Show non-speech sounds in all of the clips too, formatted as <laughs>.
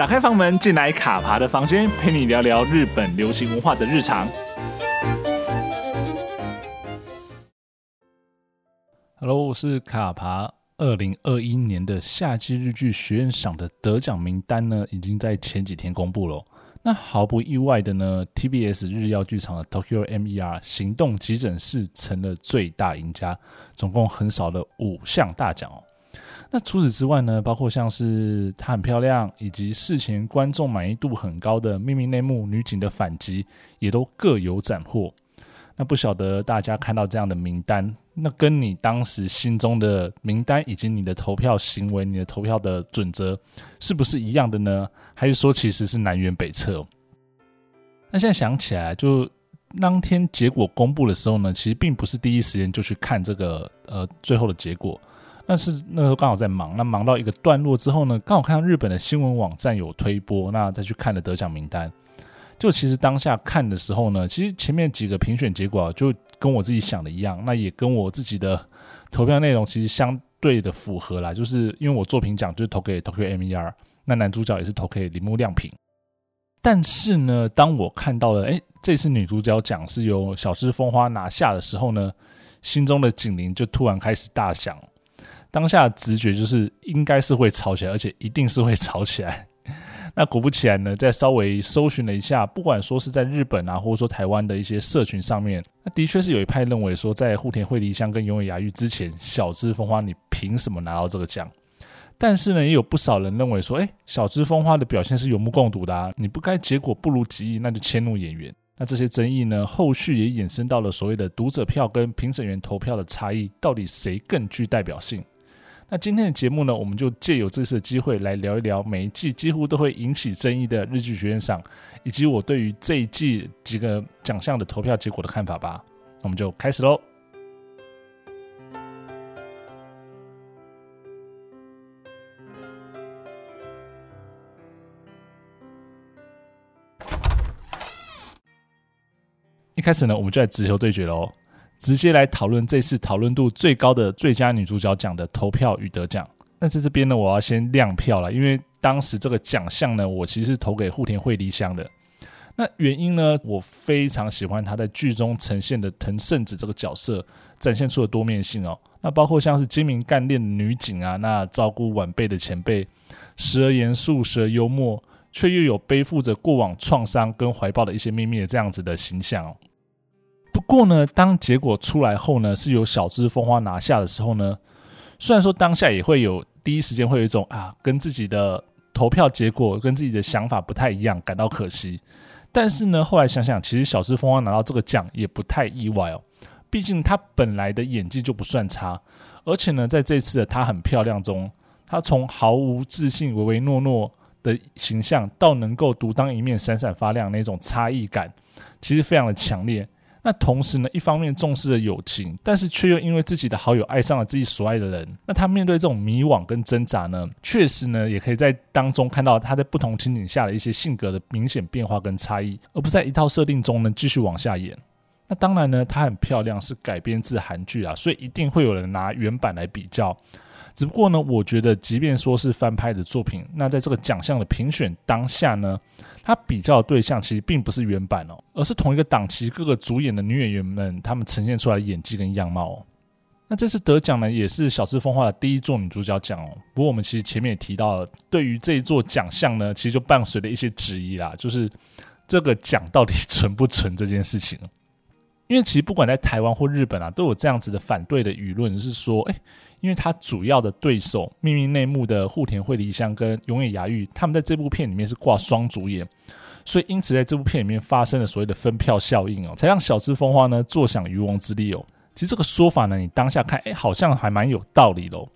打开房门，进来卡爬的房间，陪你聊聊日本流行文化的日常。Hello，我是卡爬。二零二一年的夏季日剧学院赏的得奖名单呢，已经在前几天公布了。那毫不意外的呢，TBS 日曜剧场的 Tokyo MER 行动急诊室成了最大赢家，总共横扫了五项大奖哦。那除此之外呢，包括像是她很漂亮，以及事前观众满意度很高的秘密内幕女警的反击，也都各有斩获。那不晓得大家看到这样的名单，那跟你当时心中的名单以及你的投票行为、你的投票的准则是不是一样的呢？还是说其实是南辕北辙？那现在想起来，就当天结果公布的时候呢，其实并不是第一时间就去看这个呃最后的结果，但是那时候刚好在忙，那忙到一个段落之后呢，刚好看到日本的新闻网站有推播，那再去看的得奖名单。就其实当下看的时候呢，其实前面几个评选结果啊，就跟我自己想的一样，那也跟我自己的投票内容其实相对的符合啦。就是因为我作品奖就是投给 Tokyo MER，那男主角也是投给铃木亮平。但是呢，当我看到了诶，这次女主角奖是由小芝风花拿下的时候呢，心中的警铃就突然开始大响。当下直觉就是应该是会吵起来，而且一定是会吵起来。<laughs> 那果不其然呢，在稍微搜寻了一下，不管说是在日本啊，或者说台湾的一些社群上面，那的确是有一派认为说，在户田惠梨香跟永野芽郁之前，小芝风花你凭什么拿到这个奖？但是呢，也有不少人认为说，哎，小芝风花的表现是有目共睹的啊，你不该结果不如己意，那就迁怒演员。那这些争议呢，后续也衍生到了所谓的读者票跟评审员投票的差异，到底谁更具代表性？那今天的节目呢，我们就借由这次的机会来聊一聊每一季几乎都会引起争议的日剧学院赏，以及我对于这一季几个奖项的投票结果的看法吧。那我们就开始喽。一开始呢，我们就来直球对决喽。直接来讨论这次讨论度最高的最佳女主角奖的投票与得奖。那在这边呢，我要先亮票了，因为当时这个奖项呢，我其实是投给户田惠梨香的。那原因呢，我非常喜欢她在剧中呈现的藤圣子这个角色，展现出的多面性哦。那包括像是精明干练的女警啊，那照顾晚辈的前辈，时而严肃，时而幽默，却又有背负着过往创伤跟怀抱的一些秘密的这样子的形象哦。不过呢，当结果出来后呢，是由小芝风花拿下的时候呢，虽然说当下也会有第一时间会有一种啊，跟自己的投票结果跟自己的想法不太一样，感到可惜。但是呢，后来想想，其实小芝风花拿到这个奖也不太意外哦，毕竟她本来的演技就不算差，而且呢，在这次的她很漂亮中，她从毫无自信、唯唯诺诺的形象，到能够独当一面、闪闪发亮那种差异感，其实非常的强烈。那同时呢，一方面重视了友情，但是却又因为自己的好友爱上了自己所爱的人。那他面对这种迷惘跟挣扎呢，确实呢，也可以在当中看到他在不同情景下的一些性格的明显变化跟差异，而不在一套设定中呢继续往下演。那当然呢，她很漂亮，是改编自韩剧啊，所以一定会有人拿原版来比较。只不过呢，我觉得即便说是翻拍的作品，那在这个奖项的评选当下呢，它比较的对象其实并不是原版哦，而是同一个档期各个主演的女演员们，她们呈现出来的演技跟样貌哦。那这次得奖呢，也是小芝风花的第一座女主角奖哦。不过我们其实前面也提到了，对于这一座奖项呢，其实就伴随了一些质疑啦，就是这个奖到底 <laughs> 存不存这件事情。因为其实不管在台湾或日本啊，都有这样子的反对的舆论，是说，诶，因为他主要的对手秘密内幕的户田惠梨香跟永野芽郁，他们在这部片里面是挂双主演，所以因此在这部片里面发生了所谓的分票效应哦，才让小芝风花呢坐享渔翁之利哦。其实这个说法呢，你当下看，诶，好像还蛮有道理的哦。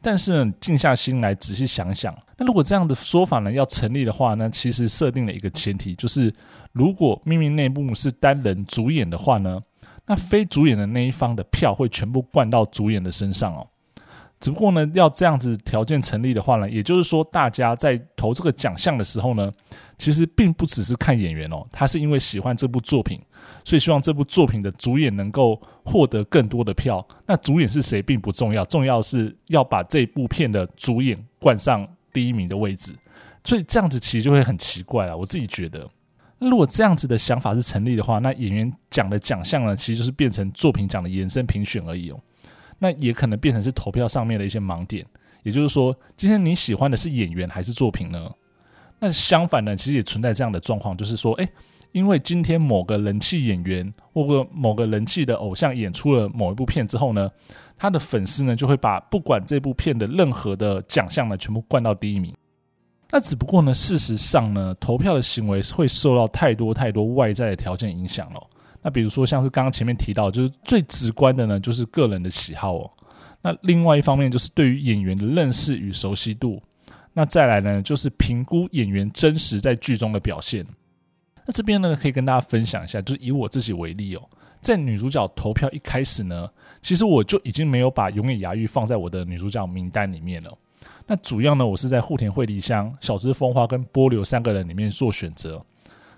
但是呢，静下心来仔细想想，那如果这样的说法呢要成立的话呢，其实设定了一个前提，就是如果秘密内幕是单人主演的话呢，那非主演的那一方的票会全部灌到主演的身上哦。只不过呢，要这样子条件成立的话呢，也就是说，大家在投这个奖项的时候呢，其实并不只是看演员哦，他是因为喜欢这部作品，所以希望这部作品的主演能够获得更多的票。那主演是谁并不重要，重要是要把这部片的主演冠上第一名的位置，所以这样子其实就会很奇怪了。我自己觉得，如果这样子的想法是成立的话，那演员奖的奖项呢，其实就是变成作品奖的延伸评选而已哦。那也可能变成是投票上面的一些盲点。也就是说，今天你喜欢的是演员还是作品呢？那相反呢，其实也存在这样的状况，就是说，诶，因为今天某个人气演员或者某个人气的偶像演出了某一部片之后呢，他的粉丝呢就会把不管这部片的任何的奖项呢全部灌到第一名。那只不过呢，事实上呢，投票的行为会受到太多太多外在的条件影响了。那比如说像是刚刚前面提到，就是最直观的呢，就是个人的喜好哦。那另外一方面就是对于演员的认识与熟悉度。那再来呢，就是评估演员真实在剧中的表现。那这边呢，可以跟大家分享一下，就是以我自己为例哦，在女主角投票一开始呢，其实我就已经没有把永野芽郁放在我的女主角名单里面了。那主要呢，我是在户田惠梨香、小芝风花跟波流三个人里面做选择。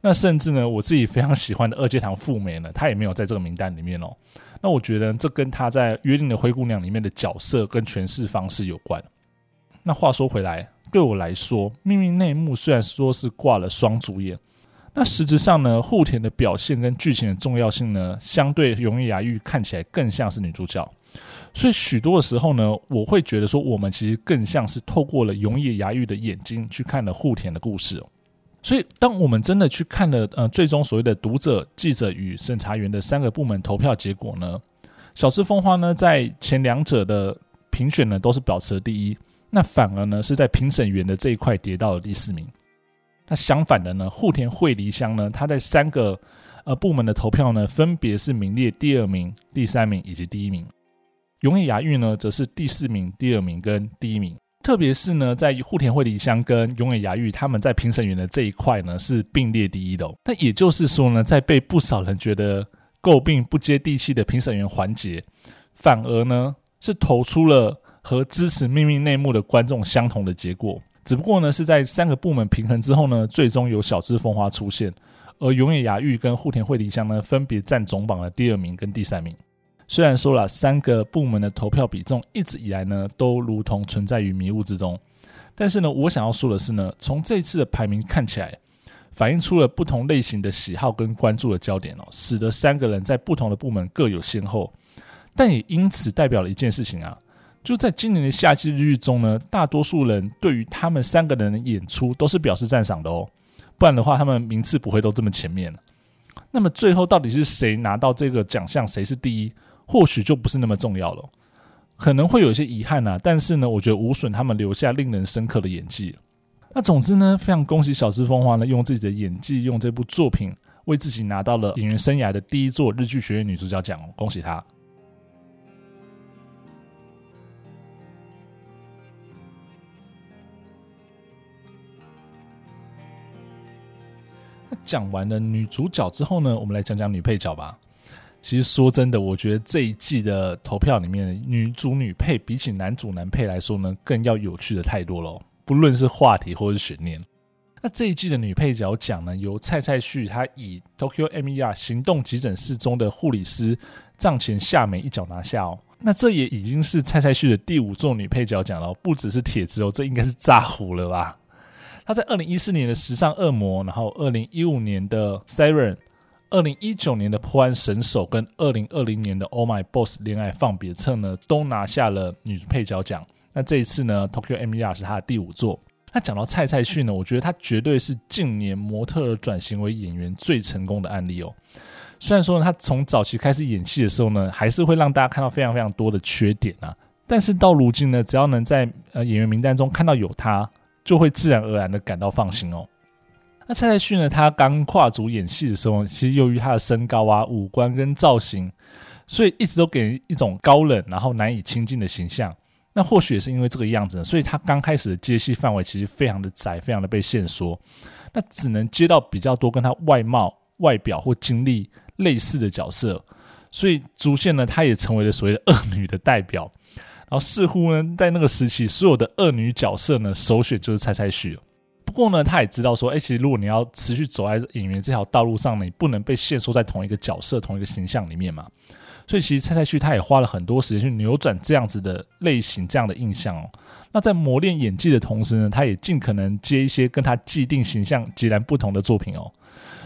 那甚至呢，我自己非常喜欢的二阶堂富美呢，她也没有在这个名单里面哦。那我觉得这跟她在《约定的灰姑娘》里面的角色跟诠释方式有关。那话说回来，对我来说，《秘密内幕》虽然说是挂了双主演，那实质上呢，户田的表现跟剧情的重要性呢，相对永野芽郁看起来更像是女主角。所以许多的时候呢，我会觉得说，我们其实更像是透过了永野芽郁的眼睛去看了户田的故事。所以，当我们真的去看了呃，最终所谓的读者、记者与审查员的三个部门投票结果呢，小芝风花呢在前两者的评选呢都是保持了第一，那反而呢是在评审员的这一块跌到了第四名。那相反的呢，户田惠梨香呢，他在三个呃部门的投票呢，分别是名列第二名、第三名以及第一名。永野芽郁呢，则是第四名、第二名跟第一名。特别是呢，在户田惠梨香跟永野芽郁他们在评审员的这一块呢，是并列第一的哦。那也就是说呢，在被不少人觉得诟病不接地气的评审员环节，反而呢是投出了和支持秘密内幕的观众相同的结果。只不过呢，是在三个部门平衡之后呢，最终由小芝风花出现，而永野雅郁跟户田惠梨香呢，分别占总榜的第二名跟第三名。虽然说了三个部门的投票比重一直以来呢都如同存在于迷雾之中，但是呢，我想要说的是呢，从这次的排名看起来，反映出了不同类型的喜好跟关注的焦点哦，使得三个人在不同的部门各有先后，但也因此代表了一件事情啊，就在今年的夏季日剧中呢，大多数人对于他们三个人的演出都是表示赞赏的哦，不然的话他们名次不会都这么前面。那么最后到底是谁拿到这个奖项，谁是第一？或许就不是那么重要了，可能会有一些遗憾啊，但是呢，我觉得无损他们留下令人深刻的演技。那总之呢，非常恭喜小芝风花呢，用自己的演技，用这部作品为自己拿到了演员生涯的第一座日剧学院女主角奖，恭喜她。讲完了女主角之后呢，我们来讲讲女配角吧。其实说真的，我觉得这一季的投票里面，女主女配比起男主男配来说呢，更要有趣的太多了。不论是话题或是悬念，那这一季的女配角奖呢，由蔡蔡旭她以 Tokyo MER 行动急诊室中的护理师藏前夏美一角拿下哦。那这也已经是蔡蔡旭的第五座女配角奖了，不只是铁子哦，这应该是炸糊了吧？她在二零一四年的时尚恶魔，然后二零一五年的 Siren。二零一九年的破案神手跟二零二零年的 Oh My Boss 恋爱放别册呢，都拿下了女配角奖。那这一次呢，Tokyo MER 是她的第五座。那讲到蔡蔡旭呢，我觉得她绝对是近年模特转型为演员最成功的案例哦。虽然说呢，她从早期开始演戏的时候呢，还是会让大家看到非常非常多的缺点啊。但是到如今呢，只要能在呃演员名单中看到有她，就会自然而然的感到放心哦。那蔡蔡旭呢？他刚跨足演戏的时候，其实由于他的身高啊、五官跟造型，所以一直都给人一种高冷然后难以亲近的形象。那或许也是因为这个样子，所以他刚开始的接戏范围其实非常的窄，非常的被限缩。那只能接到比较多跟他外貌、外表或经历类似的角色，所以逐渐呢，他也成为了所谓的恶女的代表。然后似乎呢，在那个时期，所有的恶女角色呢，首选就是蔡蔡旭了。不过呢，他也知道说，哎，其实如果你要持续走在演员这条道路上呢，你不能被限缩在同一个角色、同一个形象里面嘛。所以其实蔡蔡旭他也花了很多时间去扭转这样子的类型、这样的印象哦。那在磨练演技的同时呢，他也尽可能接一些跟他既定形象截然不同的作品哦。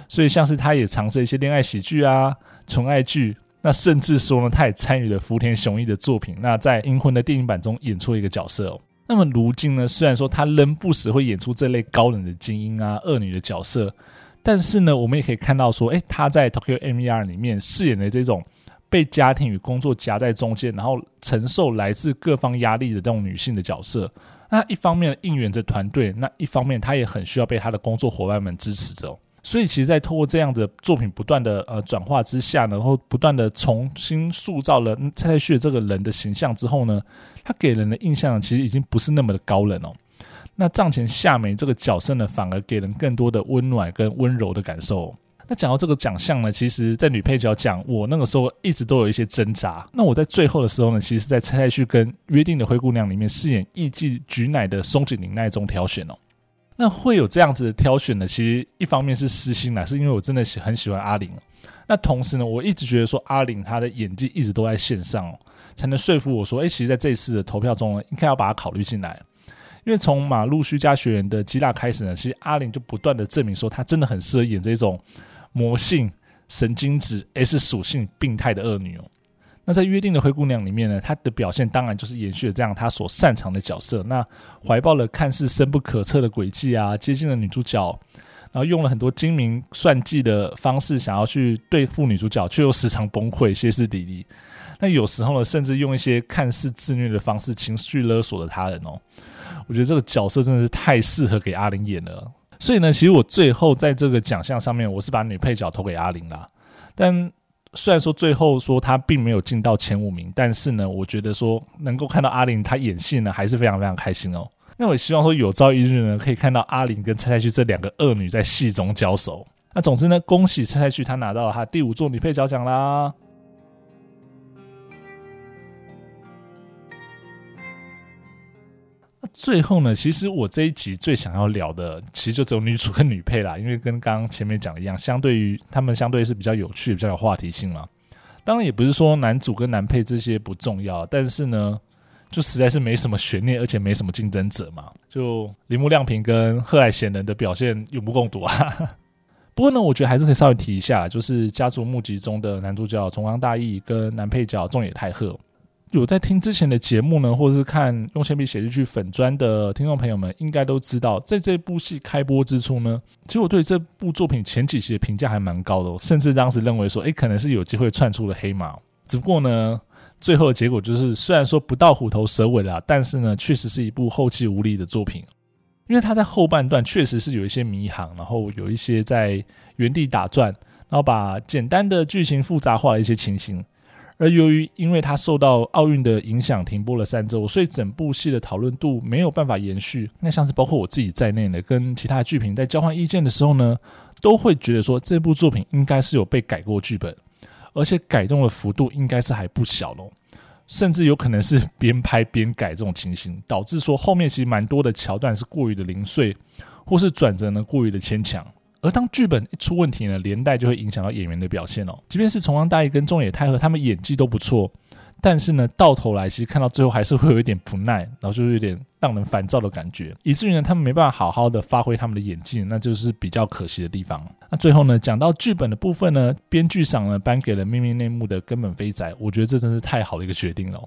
所以像是他也尝试一些恋爱喜剧啊、纯爱剧，那甚至说呢，他也参与了福田雄一的作品。那在《银魂》的电影版中演出了一个角色哦。那么如今呢，虽然说他仍不时会演出这类高冷的精英啊、恶女的角色。但是呢，我们也可以看到说，诶，他在 Tokyo MER 里面饰演的这种被家庭与工作夹在中间，然后承受来自各方压力的这种女性的角色。那一方面应援着团队，那一方面他也很需要被他的工作伙伴们支持着。所以，其实，在透过这样的作品不断的呃转化之下，然后不断的重新塑造了蔡蔡旭这个人的形象之后呢，他给人的印象其实已经不是那么的高冷哦。那藏前夏美这个角色呢，反而给人更多的温暖跟温柔的感受。那讲到这个奖项呢，其实，在女配角奖，我那个时候一直都有一些挣扎。那我在最后的时候呢，其实是在蔡蔡旭跟《约定的灰姑娘》里面饰演艺妓菊乃的松井玲奈中挑选哦。那会有这样子的挑选呢，其实一方面是私心啦，是因为我真的喜很喜欢阿玲。那同时呢，我一直觉得说阿玲她的演技一直都在线上哦，才能说服我说，哎，其实在这一次的投票中呢，应该要把她考虑进来。因为从马路须加学员的基大开始呢，其实阿玲就不断的证明说，她真的很适合演这种魔性、神经质、S 属性、病态的恶女哦。那在约定的灰姑娘里面呢，她的表现当然就是延续了这样她所擅长的角色。那怀抱了看似深不可测的诡计啊，接近了女主角，然后用了很多精明算计的方式，想要去对付女主角，却又时常崩溃、歇斯底里。那有时候呢，甚至用一些看似自虐的方式，情绪勒索了他人哦。我觉得这个角色真的是太适合给阿玲演了，所以呢，其实我最后在这个奖项上面，我是把女配角投给阿玲啦。但虽然说最后说他并没有进到前五名，但是呢，我觉得说能够看到阿玲她演戏呢，还是非常非常开心哦。那我也希望说有朝一日呢，可以看到阿玲跟蔡蔡旭这两个恶女在戏中交手。那总之呢，恭喜蔡蔡旭她拿到了她第五座女配角奖啦。最后呢，其实我这一集最想要聊的，其实就只有女主跟女配啦，<laughs> 因为跟刚刚前面讲的一样，相对于他们相对是比较有趣、比较有话题性嘛。当然也不是说男主跟男配这些不重要，但是呢，就实在是没什么悬念，而且没什么竞争者嘛。就铃木亮平跟贺来贤人的表现有目共睹啊。<laughs> 不过呢，我觉得还是可以稍微提一下，就是家族募集中的男主角重冈大义跟男配角仲野太贺。有在听之前的节目呢，或者是看用铅笔写日剧粉专的听众朋友们，应该都知道，在这部戏开播之初呢，其实我对这部作品前几期的评价还蛮高的，甚至当时认为说，诶，可能是有机会窜出了黑马。只不过呢，最后的结果就是，虽然说不到虎头蛇尾啦，但是呢，确实是一部后继无力的作品，因为它在后半段确实是有一些迷航，然后有一些在原地打转，然后把简单的剧情复杂化的一些情形。而由于因为它受到奥运的影响停播了三周，所以整部戏的讨论度没有办法延续。那像是包括我自己在内的，跟其他剧评在交换意见的时候呢，都会觉得说这部作品应该是有被改过剧本，而且改动的幅度应该是还不小喽，甚至有可能是边拍边改这种情形，导致说后面其实蛮多的桥段是过于的零碎，或是转折呢过于的牵强。而当剧本一出问题呢，连带就会影响到演员的表现哦。即便是重冈大义跟中野太和他们演技都不错，但是呢，到头来其实看到最后还是会有一点不耐，然后就是有点让人烦躁的感觉，以至于呢，他们没办法好好的发挥他们的演技，那就是比较可惜的地方。那最后呢，讲到剧本的部分呢，编剧赏呢颁给了秘密内幕的根本飞仔，我觉得这真是太好的一个决定了。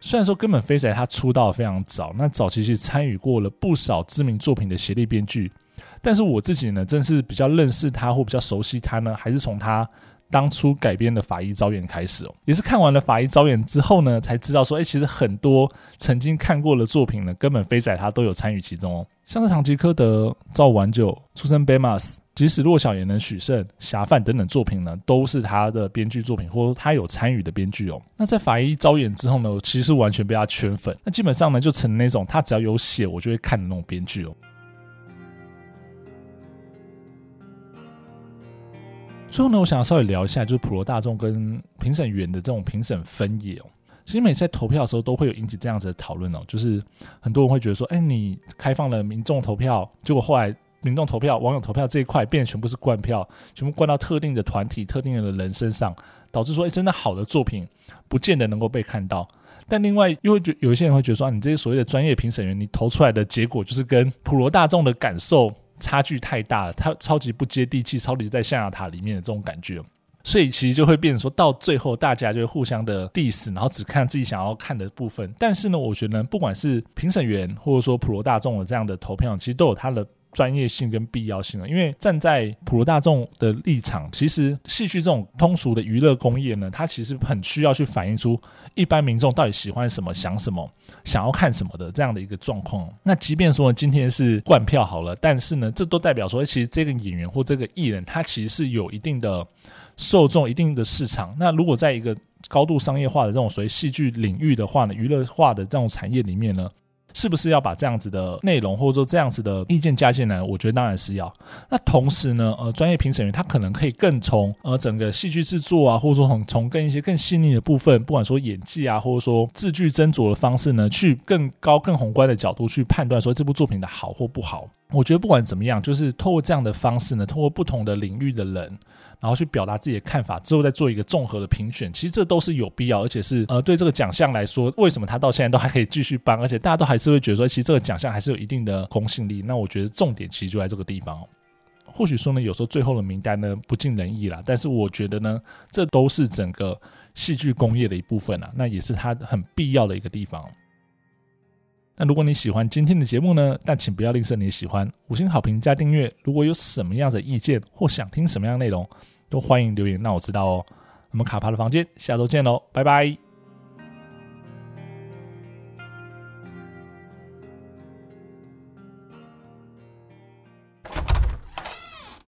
虽然说根本飞仔他出道非常早，那早期是参与过了不少知名作品的协力编剧。但是我自己呢，真是比较认识他或比较熟悉他呢，还是从他当初改编的《法医招远》开始哦。也是看完了《法医招远》之后呢，才知道说，哎，其实很多曾经看过的作品呢，根本飞仔他都有参与其中哦。像是《唐吉诃德》、《朝五晚九》、《出生贝马斯》、《即使弱小也能许胜》、《侠犯》等等作品呢，都是他的编剧作品，或者他有参与的编剧哦。那在《法医招远》之后呢，我其实完全被他圈粉。那基本上呢，就成那种他只要有写，我就会看的那种编剧哦。最后呢，我想要稍微聊一下，就是普罗大众跟评审员的这种评审分野哦。其实每次在投票的时候，都会有引起这样子的讨论哦。就是很多人会觉得说，哎，你开放了民众投票，结果后来民众投票、网友投票这一块变得全部是灌票，全部灌到特定的团体、特定的人身上，导致说，诶，真的好的作品不见得能够被看到。但另外，又会觉有一些人会觉得说，啊，你这些所谓的专业评审员，你投出来的结果就是跟普罗大众的感受差距太大了，他超级不接地气，超级在象牙塔里面的这种感觉。所以其实就会变成说，到最后大家就会互相的 diss，然后只看自己想要看的部分。但是呢，我觉得，不管是评审员或者说普罗大众的这样的投票，其实都有它的专业性跟必要性了。因为站在普罗大众的立场，其实戏剧这种通俗的娱乐工业呢，它其实很需要去反映出一般民众到底喜欢什么、想什么、想要看什么的这样的一个状况。那即便说今天是灌票好了，但是呢，这都代表说，其实这个演员或这个艺人，他其实是有一定的。受众一定的市场，那如果在一个高度商业化的这种所谓戏剧领域的话呢，娱乐化的这种产业里面呢，是不是要把这样子的内容或者说这样子的意见加进来？我觉得当然是要。那同时呢，呃，专业评审员他可能可以更从呃整个戏剧制作啊，或者说从从更一些更细腻的部分，不管说演技啊，或者说字句斟酌的方式呢，去更高更宏观的角度去判断说这部作品的好或不好。我觉得不管怎么样，就是透过这样的方式呢，透过不同的领域的人，然后去表达自己的看法，之后再做一个综合的评选，其实这都是有必要，而且是呃对这个奖项来说，为什么他到现在都还可以继续颁，而且大家都还是会觉得说，其实这个奖项还是有一定的公信力。那我觉得重点其实就在这个地方。或许说呢，有时候最后的名单呢不尽人意啦，但是我觉得呢，这都是整个戏剧工业的一部分啊，那也是它很必要的一个地方。那如果你喜欢今天的节目呢，但请不要吝啬你的喜欢，五星好评加订阅。如果有什么样的意见或想听什么样内容，都欢迎留言让我知道哦。我们卡帕的房间下周见喽，拜拜。